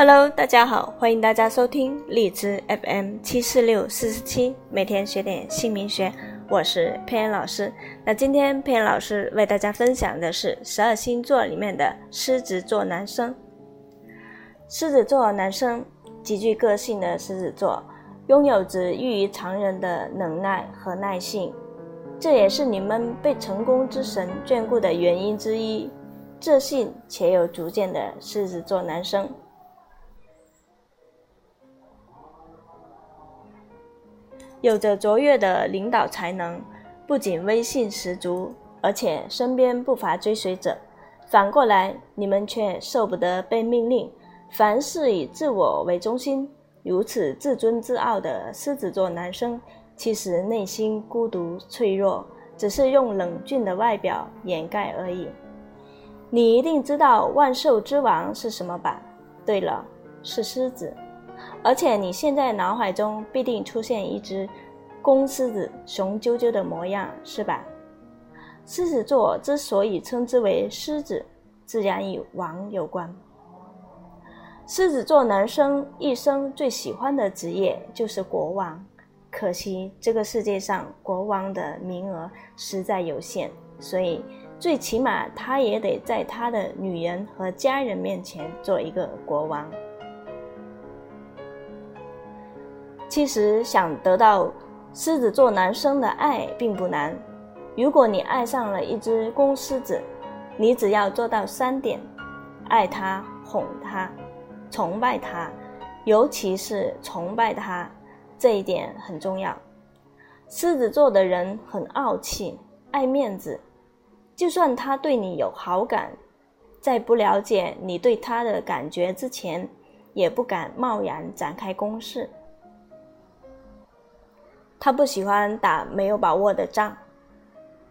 Hello，大家好，欢迎大家收听荔枝 FM 七四六四十七，每天学点姓名学，我是佩恩老师。那今天佩恩老师为大家分享的是十二星座里面的狮子座男生。狮子座男生极具个性的狮子座，拥有着异于常人的能耐和耐性，这也是你们被成功之神眷顾的原因之一。自信且有主见的狮子座男生。有着卓越的领导才能，不仅威信十足，而且身边不乏追随者。反过来，你们却受不得被命令，凡事以自我为中心。如此自尊自傲的狮子座男生，其实内心孤独脆弱，只是用冷峻的外表掩盖而已。你一定知道万兽之王是什么吧？对了，是狮子。而且你现在脑海中必定出现一只公狮子雄赳赳的模样，是吧？狮子座之所以称之为狮子，自然与王有关。狮子座男生一生最喜欢的职业就是国王，可惜这个世界上国王的名额实在有限，所以最起码他也得在他的女人和家人面前做一个国王。其实想得到狮子座男生的爱并不难。如果你爱上了一只公狮子，你只要做到三点：爱他、哄他、崇拜他，尤其是崇拜他，这一点很重要。狮子座的人很傲气、爱面子，就算他对你有好感，在不了解你对他的感觉之前，也不敢贸然展开攻势。他不喜欢打没有把握的仗，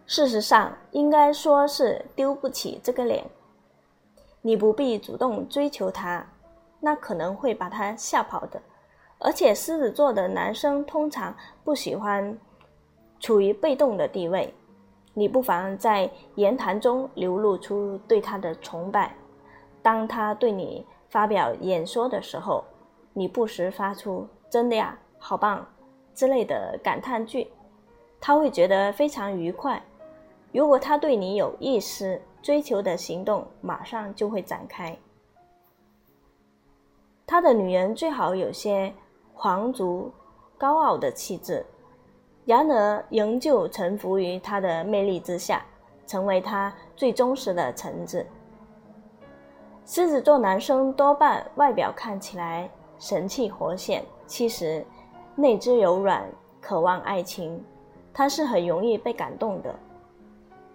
事实上应该说是丢不起这个脸。你不必主动追求他，那可能会把他吓跑的。而且狮子座的男生通常不喜欢处于被动的地位，你不妨在言谈中流露出对他的崇拜。当他对你发表演说的时候，你不时发出“真的呀，好棒”。之类的感叹句，他会觉得非常愉快。如果他对你有意思，追求的行动马上就会展开。他的女人最好有些皇族高傲的气质，然而仍旧臣服于他的魅力之下，成为他最忠实的臣子。狮子座男生多半外表看起来神气活现，其实。内之柔软，渴望爱情，他是很容易被感动的。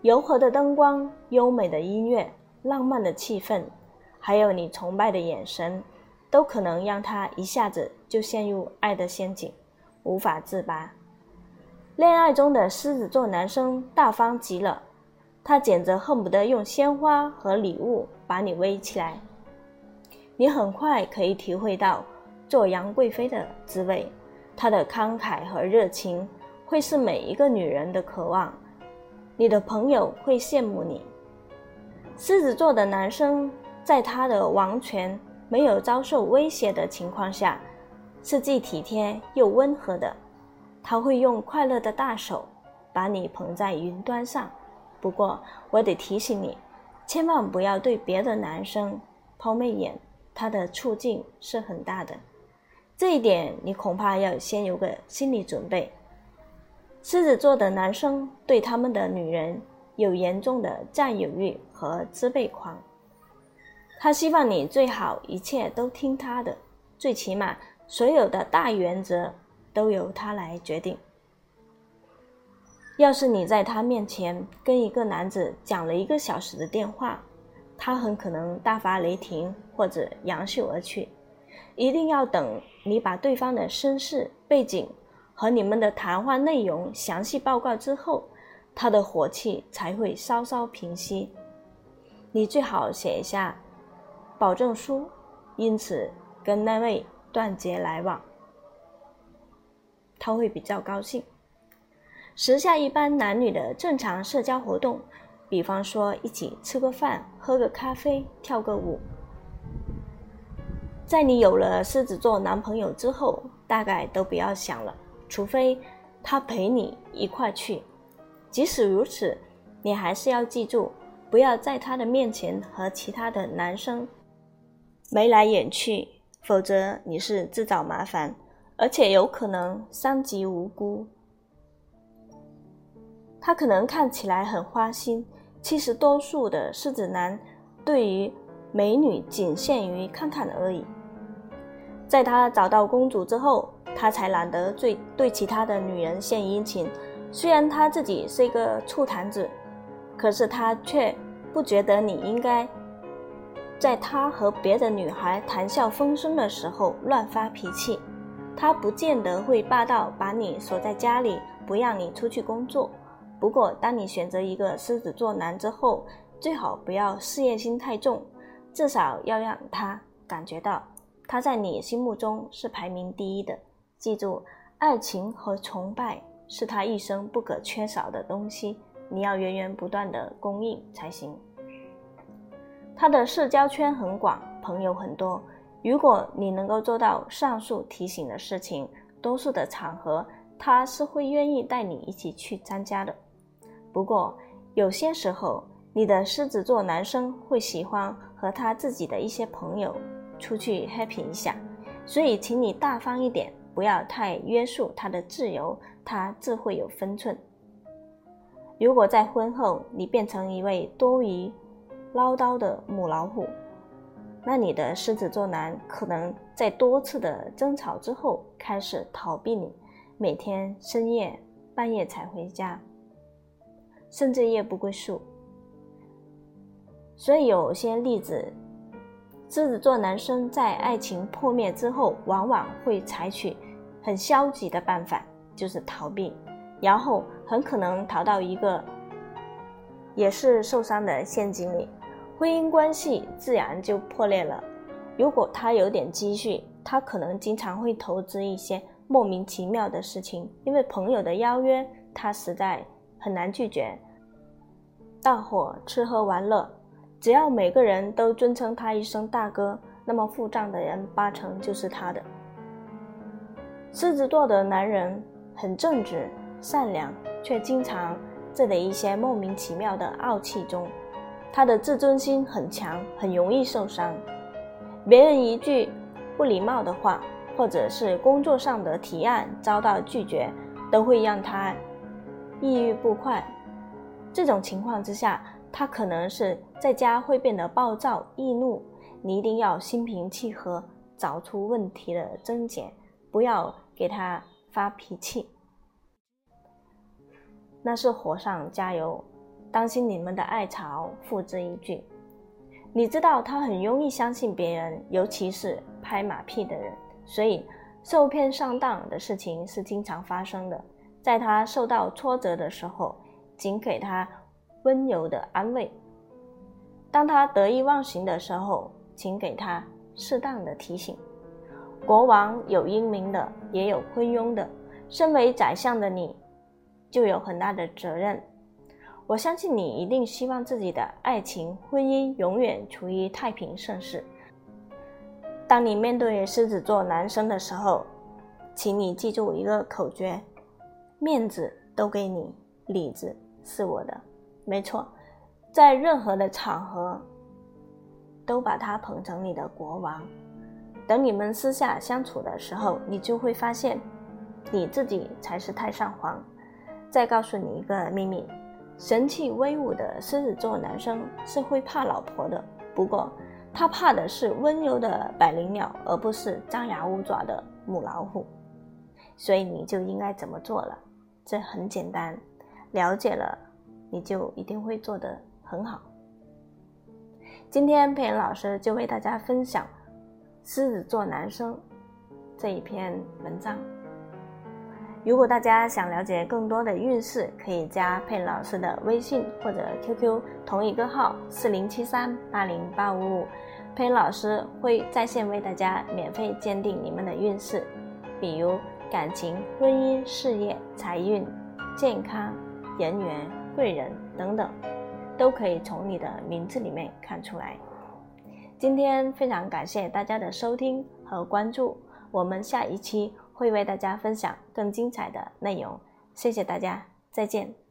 柔和的灯光、优美的音乐、浪漫的气氛，还有你崇拜的眼神，都可能让他一下子就陷入爱的陷阱，无法自拔。恋爱中的狮子座男生大方极了，他简直恨不得用鲜花和礼物把你围起来。你很快可以体会到做杨贵妃的滋味。他的慷慨和热情会是每一个女人的渴望，你的朋友会羡慕你。狮子座的男生在他的王权没有遭受威胁的情况下，是既体贴又温和的。他会用快乐的大手把你捧在云端上。不过，我得提醒你，千万不要对别的男生抛媚眼，他的处境是很大的。这一点你恐怕要先有个心理准备。狮子座的男生对他们的女人有严重的占有欲和支配狂，他希望你最好一切都听他的，最起码所有的大原则都由他来决定。要是你在他面前跟一个男子讲了一个小时的电话，他很可能大发雷霆或者扬袖而去。一定要等你把对方的身世背景和你们的谈话内容详细报告之后，他的火气才会稍稍平息。你最好写一下保证书，因此跟那位断绝来往，他会比较高兴。时下一般男女的正常社交活动，比方说一起吃个饭、喝个咖啡、跳个舞。在你有了狮子座男朋友之后，大概都不要想了，除非他陪你一块去。即使如此，你还是要记住，不要在他的面前和其他的男生眉来眼去，否则你是自找麻烦，而且有可能伤及无辜。他可能看起来很花心，其实多数的狮子男对于美女仅限于看看而已。在他找到公主之后，他才懒得对对其他的女人献殷勤。虽然他自己是一个醋坛子，可是他却不觉得你应该在他和别的女孩谈笑风生的时候乱发脾气。他不见得会霸道，把你锁在家里，不让你出去工作。不过，当你选择一个狮子座男之后，最好不要事业心太重，至少要让他感觉到。他在你心目中是排名第一的。记住，爱情和崇拜是他一生不可缺少的东西，你要源源不断的供应才行。他的社交圈很广，朋友很多。如果你能够做到上述提醒的事情，多数的场合他是会愿意带你一起去参加的。不过，有些时候你的狮子座男生会喜欢和他自己的一些朋友。出去 happy 一下，所以请你大方一点，不要太约束他的自由，他自会有分寸。如果在婚后你变成一位多疑、唠叨的母老虎，那你的狮子座男可能在多次的争吵之后开始逃避你，每天深夜半夜才回家，甚至夜不归宿。所以有些例子。狮子座男生在爱情破灭之后，往往会采取很消极的办法，就是逃避，然后很可能逃到一个也是受伤的陷阱里，婚姻关系自然就破裂了。如果他有点积蓄，他可能经常会投资一些莫名其妙的事情，因为朋友的邀约，他实在很难拒绝。大伙吃喝玩乐。只要每个人都尊称他一声大哥，那么付账的人八成就是他的。狮子座的男人很正直、善良，却经常在一些莫名其妙的傲气中，他的自尊心很强，很容易受伤。别人一句不礼貌的话，或者是工作上的提案遭到拒绝，都会让他抑郁不快。这种情况之下。他可能是在家会变得暴躁易怒，你一定要心平气和，找出问题的症结，不要给他发脾气，那是火上加油，当心你们的爱巢付之一炬。你知道他很容易相信别人，尤其是拍马屁的人，所以受骗上当的事情是经常发生的。在他受到挫折的时候，仅给他。温柔的安慰。当他得意忘形的时候，请给他适当的提醒。国王有英明的，也有昏庸的。身为宰相的你，就有很大的责任。我相信你一定希望自己的爱情婚姻永远处于太平盛世。当你面对狮子座男生的时候，请你记住一个口诀：面子都给你，里子是我的。没错，在任何的场合，都把他捧成你的国王。等你们私下相处的时候，你就会发现，你自己才是太上皇。再告诉你一个秘密：神气威武的狮子座男生是会怕老婆的，不过他怕的是温柔的百灵鸟，而不是张牙舞爪的母老虎。所以你就应该怎么做了？这很简单，了解了。你就一定会做得很好。今天佩妍老师就为大家分享狮子座男生这一篇文章。如果大家想了解更多的运势，可以加佩老师的微信或者 QQ，同一个号四零七三八零八五五，佩恩老师会在线为大家免费鉴定你们的运势，比如感情、婚姻、事业、财运、健康、人缘。贵人等等，都可以从你的名字里面看出来。今天非常感谢大家的收听和关注，我们下一期会为大家分享更精彩的内容。谢谢大家，再见。